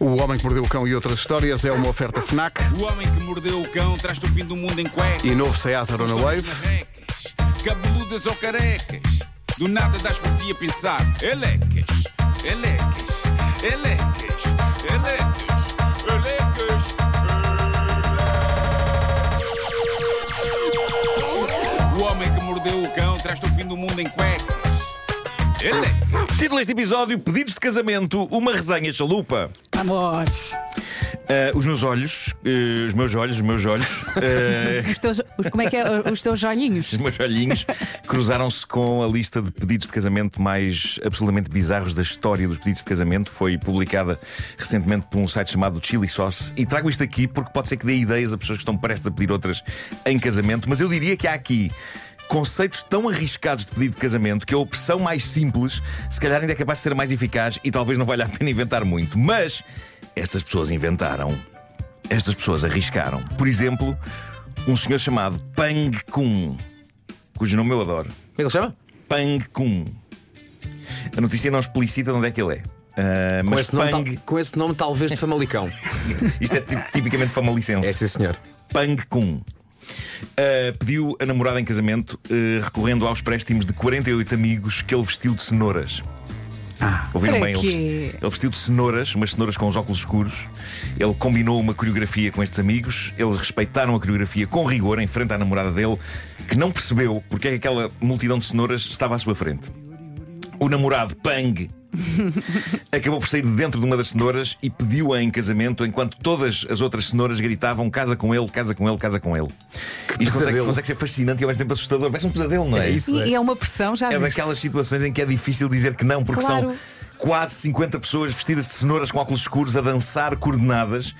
O Homem que Mordeu o Cão e outras histórias é uma oferta FNAC O homem que mordeu o cão traz-te o fim do mundo em cuecas. e novo Seat Arona Wave. Marrecas, cabeludas ou carecas. Do nada das por ti a pensar. Elecas, elecas, elecas, elecas, elecas. O homem que mordeu o cão traz-te o fim do mundo em cuecas. Elecas. Título deste episódio: Pedidos de casamento, uma resenha chalupa. Vamos! Ah, os meus olhos, eh, os meus olhos, os meus olhos, eh, Os teus, como é que é? Os teus olhinhos? os meus olhinhos cruzaram-se com a lista de pedidos de casamento mais absolutamente bizarros da história dos pedidos de casamento. Foi publicada recentemente por um site chamado Chili Sauce. E trago isto aqui porque pode ser que dê ideias a pessoas que estão prestes a pedir outras em casamento, mas eu diria que há aqui. Conceitos tão arriscados de pedido de casamento que a opção mais simples, se calhar, ainda é capaz de ser mais eficaz e talvez não valha a pena inventar muito. Mas estas pessoas inventaram. Estas pessoas arriscaram. Por exemplo, um senhor chamado Pang Kun, cujo nome eu adoro. Como é que ele chama? Pang Kun. A notícia não explicita de onde é que ele é. Ah, Com mas esse, nome, Pang, tal- com esse nome, talvez de Famalicão. isto é tip- tipicamente famalicense. É sim, senhor. Pang Kun. Ah, pediu a namorada em casamento ah, recorrendo aos préstimos de 48 amigos que ele vestiu de cenouras. Ouviram para bem? Ele vestiu de cenouras, umas cenouras com os óculos escuros. Ele combinou uma coreografia com estes amigos. Eles respeitaram a coreografia com rigor em frente à namorada dele, que não percebeu porque é que aquela multidão de cenouras estava à sua frente. O namorado Pang acabou por sair de dentro de uma das cenouras e pediu-a em casamento enquanto todas as outras cenouras gritavam: casa com ele, casa com ele, casa com ele. Isto consegue, consegue ser fascinante e ao mesmo tempo assustador. Parece um pesadelo, não é? É isso. E, e é uma pressão, já É viste? daquelas situações em que é difícil dizer que não, porque Claro. são quase 50 pessoas vestidas de cenouras com óculos escuros a dançar coordenadas.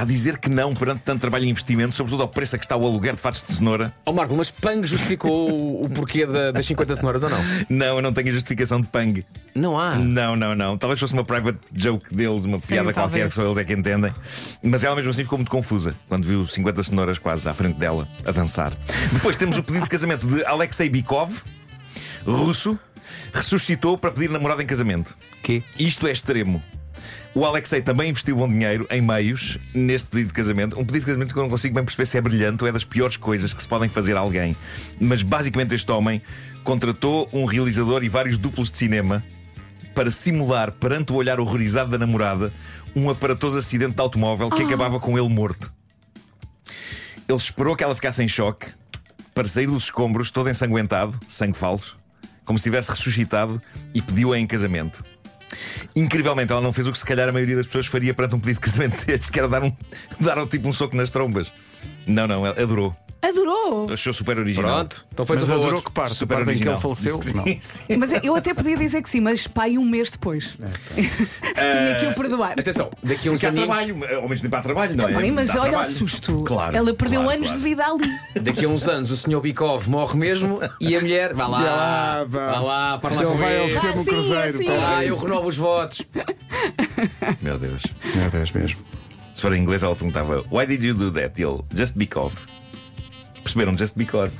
A dizer que não perante tanto trabalho e investimento, sobretudo ao preço a que está o aluguer de fatos de cenoura. Ó Marco, mas Pang justificou o, porquê da- das 50 cenouras ou não? Não, eu não tenho a justificação de Pang. Não há. Não, não, não. Talvez fosse uma private joke deles, uma piada qualquer que só eles é que entendem. Mas ela mesmo assim ficou muito confusa quando viu 50 cenouras quase à frente dela a dançar. Depois temos o pedido de casamento de Alexei Bikov, russo, ressuscitou para pedir namorada em casamento. Quê? Isto é extremo. O Alexei também investiu bom dinheiro em meios neste pedido de casamento. Um pedido de casamento que eu não consigo bem perceber se é brilhante ou é das piores coisas que se podem fazer a alguém. Mas basicamente este homem contratou um realizador e vários duplos de cinema para simular perante o olhar horrorizado da namorada um aparatoso acidente de automóvel que acabava com ele morto. Ele esperou que ela ficasse em choque para sair dos escombros, todo ensanguentado, sangue falso, como se tivesse ressuscitado e pediu-a em casamento. Incrivelmente, ela não fez o que se calhar a maioria das pessoas faria perante um pedido de casamento destes, que era dar, um, dar um tipo um soco nas trombas. Não, não, ela adorou. Achou super original. Pronto, então foi Mas adorou outro. que parte, Super a parte em que original. ele faleceu. Que Não. sim, sim. Mas eu até podia dizer que sim, mas pai, um mês depois. Tinha que o perdoar. Atenção, daqui a uns aninhos, trabalho, ao mesmo tempo há trabalho, não é? Bem, mas Dá olha trabalho. o susto. Claro, Ela perdeu claro, anos claro. de vida ali. daqui a uns anos o senhor Bikov morre mesmo e a mulher, vá lá, Vai lá, vá. vá lá, para lá Ele com vai um Ah, cruzeiro. sim. lá, eu renovo os votos. Meu Deus. Meu Deus mesmo. Se for em inglês, ela perguntava: Why did you do that? E ele, just because. Perceberam? Just because.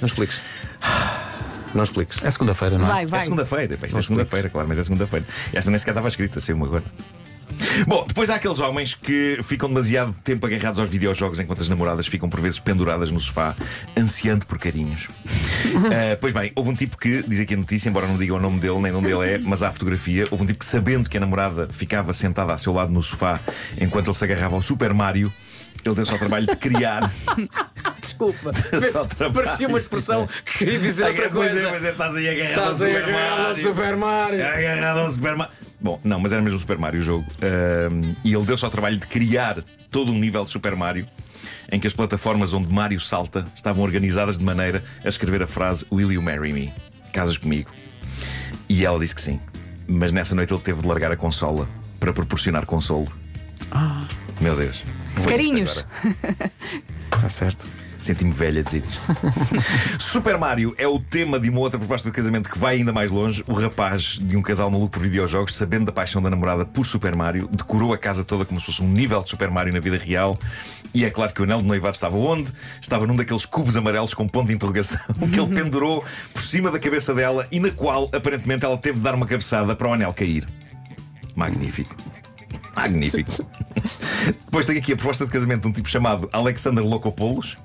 Não expliques. Não expliques. É segunda-feira, não é? Vai, É vai. segunda-feira, pá, isto é segunda-feira, claramente é segunda-feira. Esta nem sequer estava escrita, saiu-me agora. Bom, depois há aqueles homens que ficam demasiado tempo agarrados aos videojogos enquanto as namoradas ficam por vezes penduradas no sofá, ansiando por carinhos. Ah, pois bem, houve um tipo que, diz aqui a notícia, embora não diga o nome dele nem onde ele é, mas há a fotografia. Houve um tipo que, sabendo que a namorada ficava sentada a seu lado no sofá enquanto ele se agarrava ao Super Mario, ele deu-se ao trabalho de criar. Desculpa. Parecia uma expressão que queria dizer outra é, coisa. pois é, estás aí agarrado ao Estás aí Super agarrado ao Mario. Super Mario. Agarrado ao Super Mario. Bom, não, mas era mesmo o Super Mario o jogo. Ahm, e ele deu-se ao trabalho de criar todo um nível de Super Mario em que as plataformas onde Mario salta estavam organizadas de maneira a escrever a frase Will you marry me? Casas comigo? E ela disse que sim. Mas nessa noite ele teve de largar a consola para proporcionar consolo. Meu Deus. Carinhos. Está certo. Senti-me velha a dizer isto. Super Mario é o tema de uma outra proposta de casamento que vai ainda mais longe. O rapaz de um casal maluco por videojogos, sabendo da paixão da namorada por Super Mario, decorou a casa toda como se fosse um nível de Super Mario na vida real. E é claro que o anel de noivado estava onde? Estava num daqueles cubos amarelos com ponto de interrogação que ele pendurou por cima da cabeça dela e na qual aparentemente ela teve de dar uma cabeçada para o anel cair. Magnífico. Magnífico. Depois tenho aqui a proposta de casamento de um tipo chamado Alexander Locopoulos.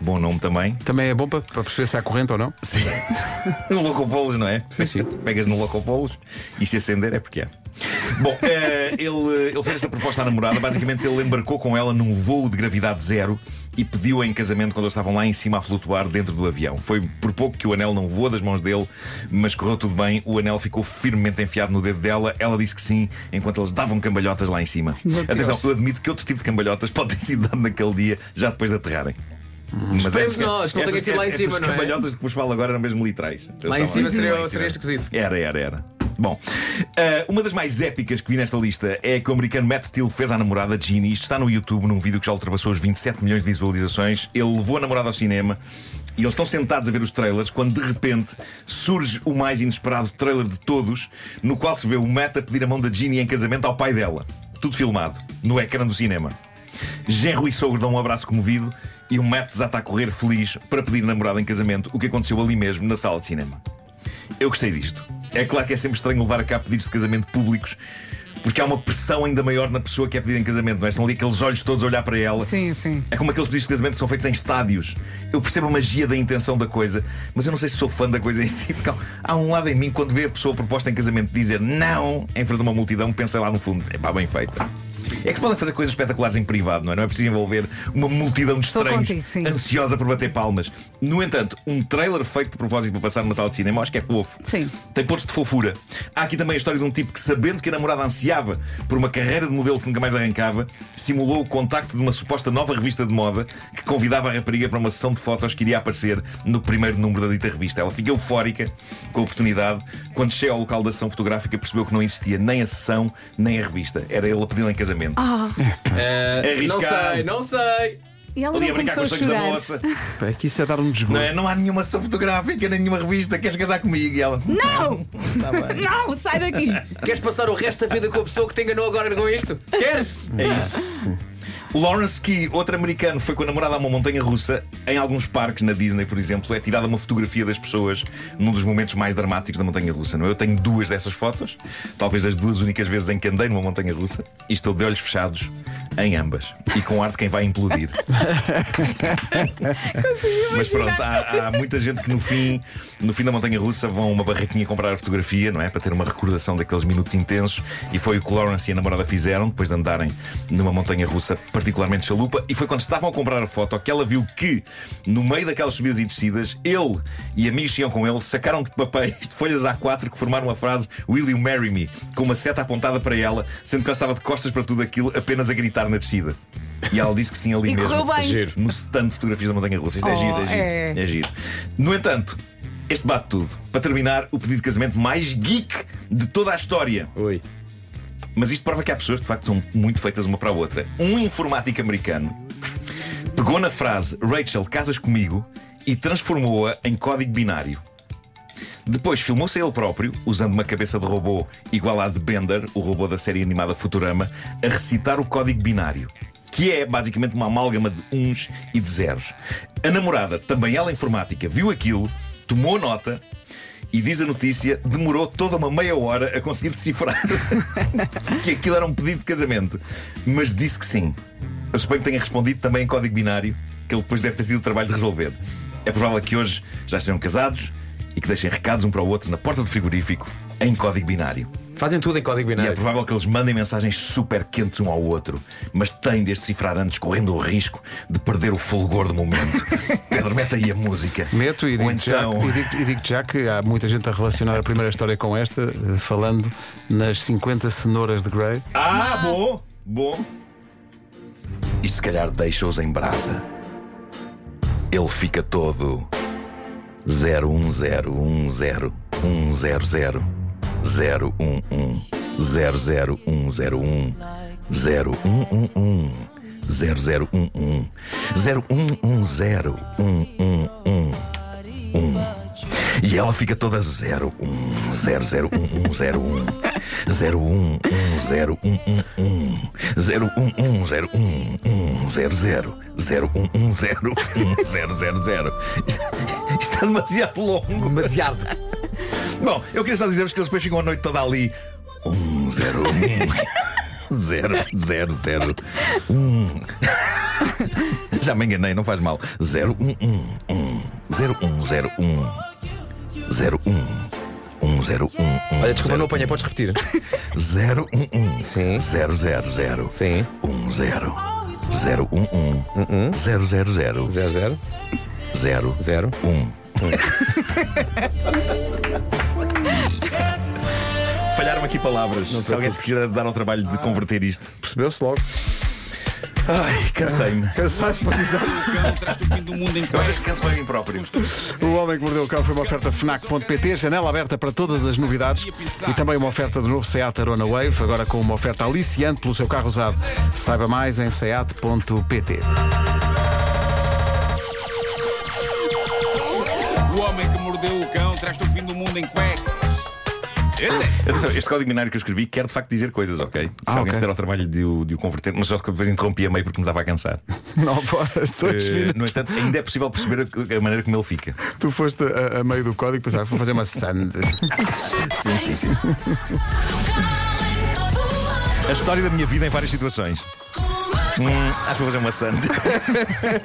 Bom nome também. Também é bom para, para perceber se há corrente ou não. Sim. no Locopolos, não é? Sim, sim. Pegas no Locopolos e se acender é porque é. Bom, eh, ele, ele fez esta proposta à namorada. Basicamente, ele embarcou com ela num voo de gravidade zero e pediu-a em casamento quando eles estavam lá em cima a flutuar dentro do avião. Foi por pouco que o anel não voou das mãos dele, mas correu tudo bem. O anel ficou firmemente enfiado no dedo dela. Ela disse que sim, enquanto eles davam cambalhotas lá em cima. Atenção, eu admito que outro tipo de cambalhotas pode ter sido dado naquele dia, já depois de aterrarem. Mas Esperemos essas- nós, que não tenha sido lá em cima, não é? cambalhotas que vos falo agora eram mesmo literais. Lá em cima seria, seria esquisito. Era, era, era. Bom, eh, uma das mais épicas que vi nesta lista é que o americano Matt Steele fez à namorada Ginny. Isto está no YouTube, num vídeo que já ultrapassou os 27 milhões de visualizações. Ele levou a namorada ao cinema e eles estão sentados a ver os trailers quando de repente surge o mais inesperado trailer de todos, no qual se vê o Matt a pedir a mão da Ginny em casamento ao pai dela. Tudo filmado, no ecrã do cinema. Genro e sogro dão um abraço comovido e o Matt desata a correr feliz para pedir namorada em casamento, o que aconteceu ali mesmo, na sala de cinema. Eu gostei disto. É claro que é sempre estranho levar a cabo pedidos de casamento públicos, porque há uma pressão ainda maior na pessoa que é pedida em casamento, não é? Estão ali aqueles olhos todos a olhar para ela. Sim, sim. É como aqueles pedidos de casamento que são feitos em estádios. Eu percebo a magia da intenção da coisa, mas eu não sei se sou fã da coisa em si. Porque há- há um lado em mim, quando vê a pessoa proposta em casamento dizer não em frente a uma multidão, pensa lá no fundo, é pá, bem feita. É que se podem fazer coisas espetaculares em privado, não é? Não é preciso envolver uma multidão de estranhos contigo, ansiosa por bater palmas. No entanto, um trailer feito de propósito para passar numa sala de cinema, acho que é fofo. Sim. Tem pontos de fofura. Há aqui também a história de um tipo que, sabendo que a namorada ansiava por uma carreira de modelo que nunca mais arrancava, simulou o contacto de uma suposta nova revista de moda que convidava a rapariga para uma sessão de fotos que iria aparecer no primeiro número da dita revista. Ela fica eufórica com a oportunidade. Quando chega ao local da sessão fotográfica, percebeu que não existia nem a sessão nem a revista. Era ele a pedi-la em casamento. Eh, não arriscado. sei, não sei. E ela Ali a não brincar com começou os a sonhos da chorar. moça. Pá, Aqui isso é dar um desgosto. Não, é? não há nenhuma sessão fotográfica, nem nenhuma revista. Queres casar comigo? E ela. Não! Não, sai daqui! Queres passar o resto da vida com a pessoa que te enganou agora com isto? Queres? É isso. Lawrence Key, outro americano, foi com a namorada a uma montanha russa. Em alguns parques, na Disney, por exemplo, é tirada uma fotografia das pessoas num dos momentos mais dramáticos da montanha russa. Não é? Eu tenho duas dessas fotos, talvez as duas únicas vezes em que andei numa montanha russa, e estou de olhos fechados em ambas. E com ar de quem vai implodir. Mas pronto, há, há muita gente que no fim, no fim da montanha russa vão a uma barraquinha comprar a fotografia, não é? Para ter uma recordação daqueles minutos intensos. E foi o que Lawrence e a namorada fizeram depois de andarem numa montanha russa particularmente chalupa. E foi quando estavam a comprar a foto que ela viu que, no meio daquelas subidas e descidas, ele e amigos que iam com ele sacaram de papéis de folhas A4 que formaram a frase Will you marry me? com uma seta apontada para ela, sendo que ela estava de costas para tudo aquilo, apenas a gritar na descida. E ela disse que sim ali E mesmo. bem. Giro. No stand de fotografias da montanha russa. Isto é Oh, giro, é giro. é. É giro. No entanto, este bate tudo. Para terminar, o pedido de casamento mais geek de toda a história. Ui. Mas isto prova que há pessoas que de facto são muito feitas uma para a outra. Um informático americano pegou na frase Rachel, casas comigo e transformou-a em código binário. Depois filmou-se ele próprio, usando uma cabeça de robô igual à de Bender, o robô da série animada Futurama, a recitar o código binário. Que é basicamente uma amálgama de uns e de zeros. A namorada, também ela informática, viu aquilo, tomou nota e diz a notícia, demorou toda uma meia hora a conseguir decifrar que aquilo era um pedido de casamento. Mas disse que sim. Eu suponho que tenha respondido também em código binário, que ele depois deve ter tido o trabalho de resolver. É provável que hoje já estejam casados e que deixem recados um para o outro na porta do frigorífico em código binário. Fazem tudo em código E é binário. provável que eles mandem mensagens super quentes um ao outro, mas têm de decifrar antes, correndo o risco de perder o fulgor do momento. Pedro, mete aí a música. Meto e digo, já, então. e digo, e digo já que há muita gente a relacionar a primeira história com esta, eh, falando nas 50 cenouras de Grey. Ah, bom, bom. Isto se calhar deixa-os em brasa. Ele fica todo 01010100 011 001 00101 0111 0011 0110 111 e ela fica toda 0, 1, 0, 0, 1, 1, 0, 1, 0, 1, 1, 0, 1, 1, 1, 0, 1, 1, 0, 1, 1, 0, 0, 0, 1, 1, 0, 1, 0, 0, 0. Isto está demasiado longo. Demasiado. Bom, eu queria só dizer-vos que eles depois ficam a noite toda ali. Um, zero, um. zero, zero, zero. Um. Já me enganei, não faz mal. Zero, um, um, um. Zero, um, zero, um. Zero, um. 101. Um, Olha, desculpa, zero, não apanhei, podes repetir. 011. Um. Sim. 000. Sim. 10. 011. 000. 00. 00. 0. Aqui palavras. Se alguém se quiser dar ao trabalho de converter isto. Percebeu-se logo. Ai, cansei-me. Cansaste para dizer. O fim do mundo em Eu canso a mim próprio. O Homem que Mordeu o Cão foi uma oferta FNAC.pt, janela aberta para todas as novidades e também uma oferta do novo Seat Arona Wave, agora com uma oferta aliciante pelo seu carro usado. Saiba mais em seat.pt. O homem que mordeu o cão traz-te o fim do mundo em cuecas. Atenção, este código binário que eu escrevi quer de facto dizer coisas, ok? Se Ah, alguém ok. se der ao trabalho de o, de o converter, mas só que depois interrompi a meio porque me estava a cansar. 9 horas, dois Eh, minutos. no entanto, ainda é possível perceber a, a maneira como ele fica. Tu foste a, a meio do código e pensaste, vou fazer uma sand. Sim, sim, sim. A história da minha vida em várias situações. Hum, acho que vou fazer uma santa.